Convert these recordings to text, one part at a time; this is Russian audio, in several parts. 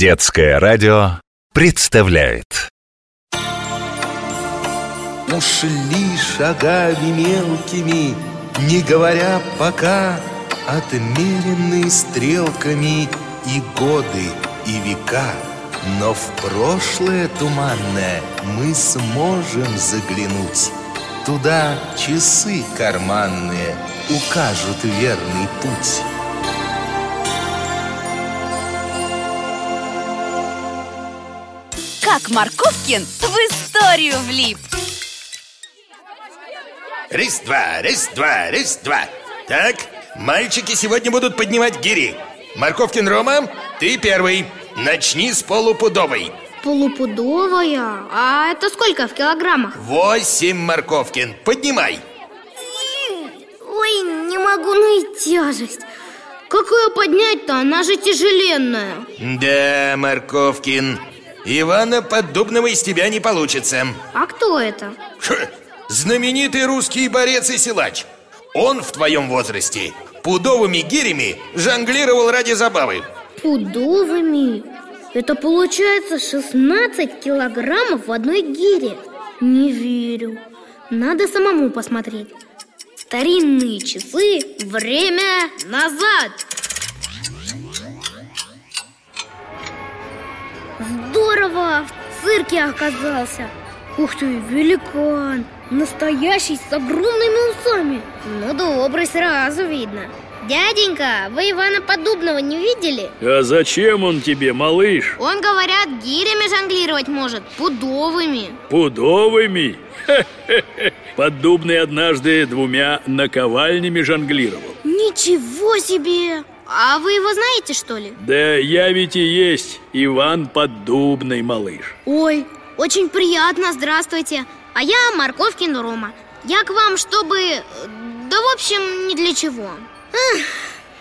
Детское радио представляет. Ушли шагами мелкими, не говоря пока Отмеренные стрелками и годы, и века. Но в прошлое туманное мы сможем заглянуть. Туда часы карманные укажут верный путь Как Марковкин в историю влип. Раз-два, раз-два, раз-два Так, мальчики сегодня будут поднимать гири. Марковкин Рома, ты первый. Начни с полупудовой. Полупудовая? А это сколько в килограммах? Восемь, Марковкин, поднимай. Ой, не могу, ну и тяжесть. Как ее поднять-то? Она же тяжеленная. Да, Марковкин Ивана Поддубного из тебя не получится. А кто это? Ха, Знаменитый русский борец и силач. Он в твоем возрасте пудовыми гирями жонглировал ради забавы. Пудовыми? Это получается 16 килограммов в одной гире. Не верю. Надо самому посмотреть. Старинные часы. Время назад Здорово! В цирке оказался Ух ты, великан Настоящий с огромными усами Ну, добрый, сразу видно Дяденька, вы Ивана Подубного не видели? А зачем он тебе, малыш? Он, говорят, гирями жонглировать может, пудовыми Пудовыми? Хе-хе-хе. Поддубный однажды двумя наковальнями жонглировал Ничего себе! А вы его знаете, что ли? Да я ведь и есть Иван Поддубный, малыш. Ой, очень приятно, здравствуйте. А я Морковкин Рома. Я к вам, чтобы... э, Да, в общем, ни для чего. Эх,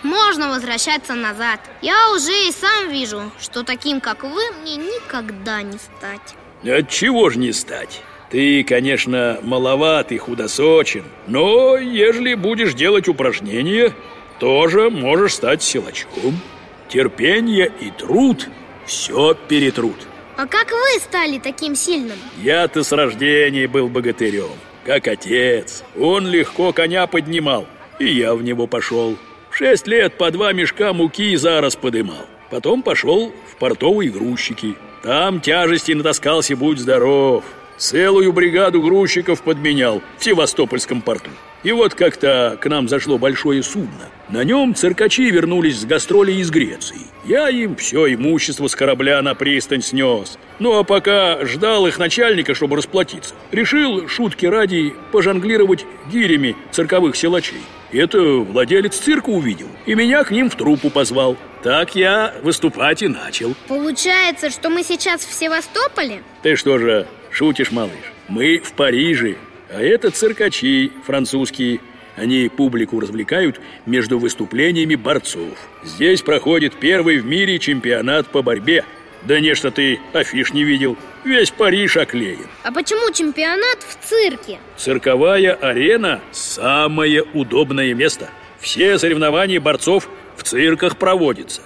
Можно возвращаться назад. Я уже и сам вижу, что таким, как вы, мне никогда не стать. Отчего ж не стать? Ты, конечно, маловат и худосочен Но ежели будешь делать упражнения Тоже можешь стать силачком Терпение и труд все перетрут А как вы стали таким сильным? Я-то с рождения был богатырем, как отец. Он легко коня поднимал, и я в него пошел. Шесть лет по два мешка муки за раз подымал. Потом пошел в портовые грузчики. Там тяжести натаскался, будь здоров. Целую бригаду грузчиков подменял в Севастопольском порту. И вот как-то к нам зашло большое судно. На нем циркачи вернулись с гастролей из Греции. Я им все имущество с корабля на пристань снес. Ну а пока ждал их начальника, чтобы расплатиться, решил, шутки ради, пожонглировать гирями цирковых силачей. Это владелец цирка увидел и меня к ним в труппу позвал. Так я выступать и начал. Получается, что мы сейчас в Севастополе? Ты что же, шутишь, малыш? Мы в Париже, а это циркачи французские. Они публику развлекают между выступлениями борцов. Здесь проходит первый в мире чемпионат по борьбе. Да не что ты афиш не видел. Весь Париж оклеен. А почему чемпионат в цирке? Цирковая арена – самое удобное место. Все соревнования борцов в цирках проводятся.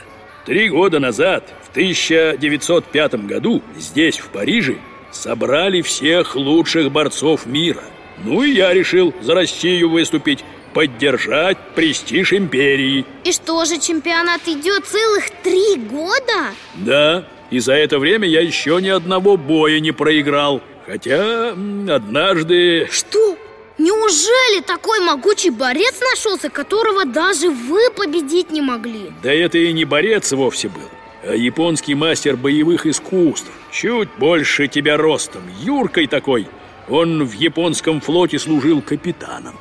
Три года назад, в 1905 году, здесь, в Париже, собрали всех лучших борцов мира. Ну и я решил за Россию выступить, поддержать престиж империи. И что же, чемпионат идет целых три года? Да, и за это время я еще ни одного боя не проиграл. Хотя однажды... Что? Неужели такой могучий борец нашелся, которого даже вы победить не могли? Да это и не борец вовсе был, японский мастер боевых искусств. Чуть больше тебя ростом, юркой такой. Он в японском флоте служил капитаном.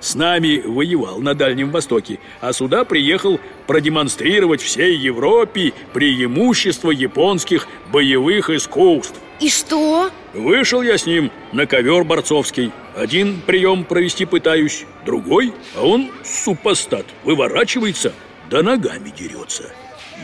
С нами воевал на Дальнем Востоке, а сюда приехал продемонстрировать всей Европе преимущество японских боевых искусств. И что? Вышел я с ним на ковер борцовский. Один прием провести пытаюсь, другой, а он супостат, выворачивается, да ногами дерется.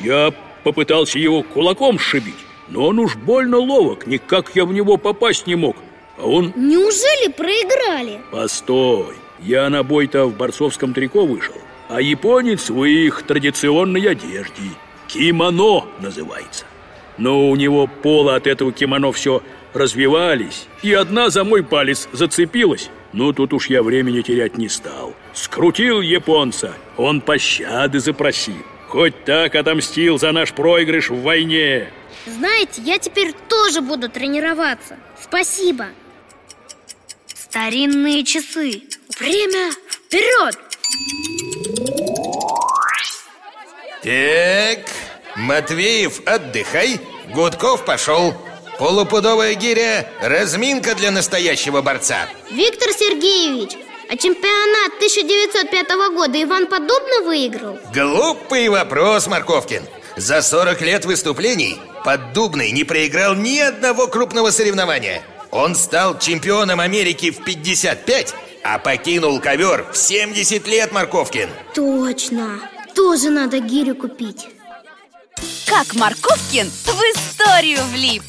Я попытался его кулаком сшибить, но он уж больно ловок, никак я в него попасть не мог. А он Неужели проиграли? Постой, я на бой-то в борцовском трико вышел, а японец в их традиционной одежде. Кимоно называется. Но у него полы от этого кимоно все развивались, и одна за мой палец зацепилась. Ну, тут уж я времени терять не стал. Скрутил японца, он пощады запросил. Хоть так отомстил за наш проигрыш в войне. Знаете, я теперь тоже буду тренироваться. Спасибо. Старинные часы. Время вперед! Так, Матвеев, отдыхай. Гудков пошел. Полупудовая гиря – разминка для настоящего борца. Виктор Сергеевич, а чемпионат 1905 года Иван Подобно выиграл? Глупый вопрос, Марковкин. За 40 лет выступлений Поддубный не проиграл ни одного крупного соревнования. Он стал чемпионом Америки в 55, а покинул ковер в 70 лет, Марковкин. Точно. Тоже надо гирю купить. Как Марковкин в историю влип.